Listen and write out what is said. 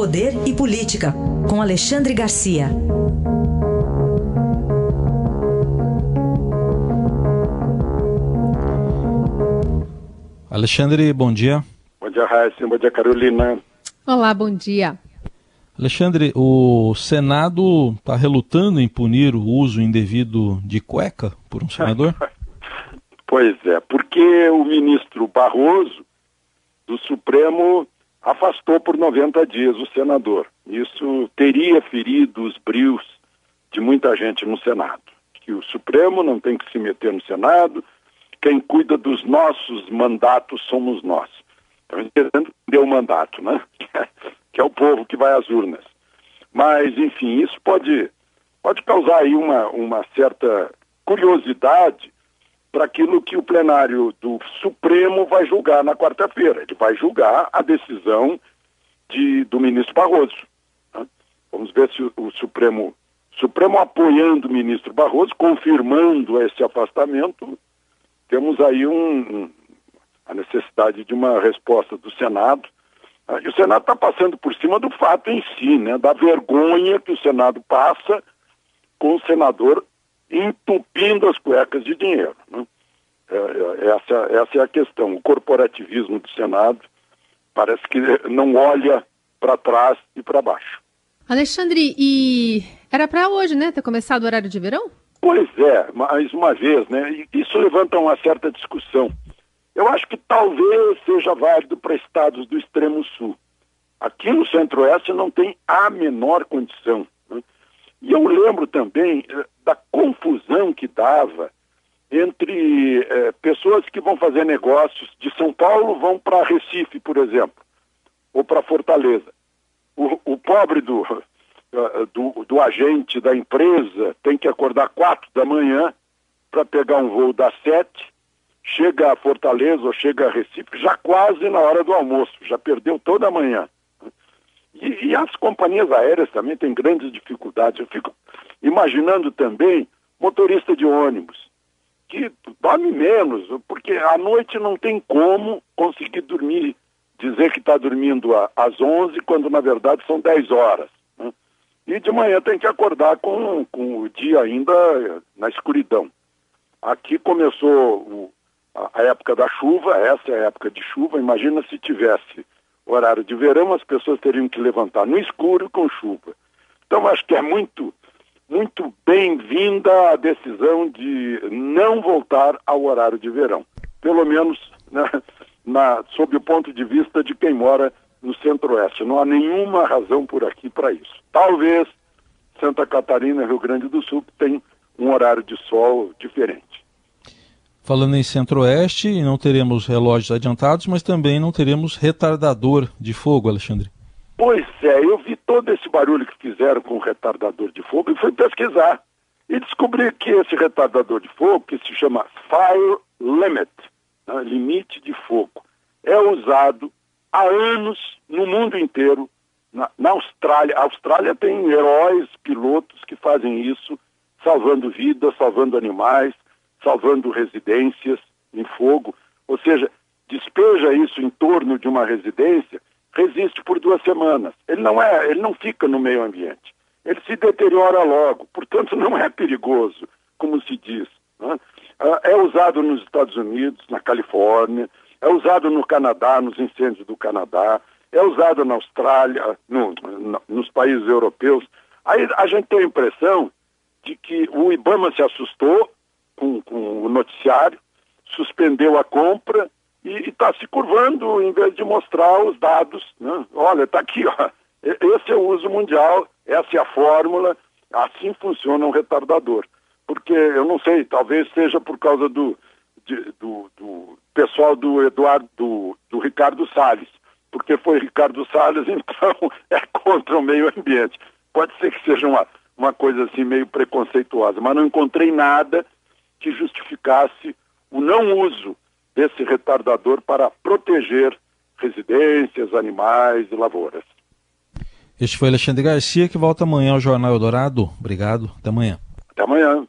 Poder e Política, com Alexandre Garcia. Alexandre, bom dia. Bom dia, Raíssa. Bom dia, Carolina. Olá, bom dia. Alexandre, o Senado está relutando em punir o uso indevido de cueca por um senador? pois é, porque o ministro Barroso, do Supremo, afastou por 90 dias o senador. Isso teria ferido os brios de muita gente no Senado. Que o Supremo não tem que se meter no Senado, quem cuida dos nossos mandatos somos nós. Estão entendendo deu o mandato, né? que é o povo que vai às urnas. Mas, enfim, isso pode, pode causar aí uma, uma certa curiosidade para aquilo que o plenário do Supremo vai julgar na quarta-feira. Ele vai julgar a decisão de, do ministro Barroso. Né? Vamos ver se o, o Supremo, Supremo apoiando o ministro Barroso, confirmando esse afastamento, temos aí um, a necessidade de uma resposta do Senado. Ah, e o Senado está passando por cima do fato em si, né, da vergonha que o Senado passa com o senador entupindo as cuecas de dinheiro. Né? É, é, essa, essa é a questão. O corporativismo do Senado parece que não olha para trás e para baixo. Alexandre, e era para hoje, né, ter começado o horário de verão? Pois é, mais uma vez, né? Isso levanta uma certa discussão. Eu acho que talvez seja válido para estados do extremo sul. Aqui no centro-oeste não tem a menor condição. Né? E eu lembro também eh, da confusão que dava entre eh, pessoas que vão fazer negócios de São Paulo vão para Recife, por exemplo, ou para Fortaleza. O, o pobre do, eh, do, do, agente da empresa tem que acordar quatro da manhã para pegar um voo das sete, chega a Fortaleza ou chega a Recife já quase na hora do almoço, já perdeu toda a manhã. E, e as companhias aéreas também têm grandes dificuldades. Eu fico imaginando também motorista de ônibus, que dorme menos, porque à noite não tem como conseguir dormir, dizer que está dormindo às 11, quando na verdade são 10 horas. E de manhã tem que acordar com, com o dia ainda na escuridão. Aqui começou o, a, a época da chuva, essa é a época de chuva. Imagina se tivesse horário de verão, as pessoas teriam que levantar no escuro com chuva. Então acho que é muito, muito bem-vinda a decisão de não voltar ao horário de verão. Pelo menos né, na, sob o ponto de vista de quem mora no Centro-Oeste. Não há nenhuma razão por aqui para isso. Talvez Santa Catarina Rio Grande do Sul tenham um horário de sol diferente. Falando em Centro-Oeste, não teremos relógios adiantados, mas também não teremos retardador de fogo, Alexandre. Pois é, eu vi todo esse barulho que fizeram com o retardador de fogo e fui pesquisar. E descobri que esse retardador de fogo, que se chama Fire Limit, né, limite de fogo, é usado há anos no mundo inteiro. Na, na Austrália, a Austrália tem heróis, pilotos que fazem isso, salvando vidas, salvando animais, salvando residências em fogo. Ou seja, despeja isso em torno de uma residência, resiste por duas semanas. Ele não é, ele não fica no meio ambiente. Ele se deteriora logo, portanto não é perigoso, como se diz. Né? Ah, é usado nos Estados Unidos, na Califórnia, é usado no Canadá, nos incêndios do Canadá, é usado na Austrália, no, no, nos países europeus. Aí a gente tem a impressão de que o Ibama se assustou com, com o noticiário, suspendeu a compra e está se curvando em vez de mostrar os dados. Né? Olha, está aqui, ó. esse é o uso mundial, essa é a fórmula, assim funciona um retardador. Porque eu não sei, talvez seja por causa do, de, do, do, pessoal do Eduardo, do, do Ricardo Salles, porque foi Ricardo Salles, então é contra o meio ambiente. Pode ser que seja uma, uma coisa assim meio preconceituosa, mas não encontrei nada que justificasse o não uso desse retardador para proteger residências, animais e lavouras. Este foi Alexandre Garcia, que volta amanhã ao Jornal Eldorado. Obrigado, até amanhã. Até amanhã.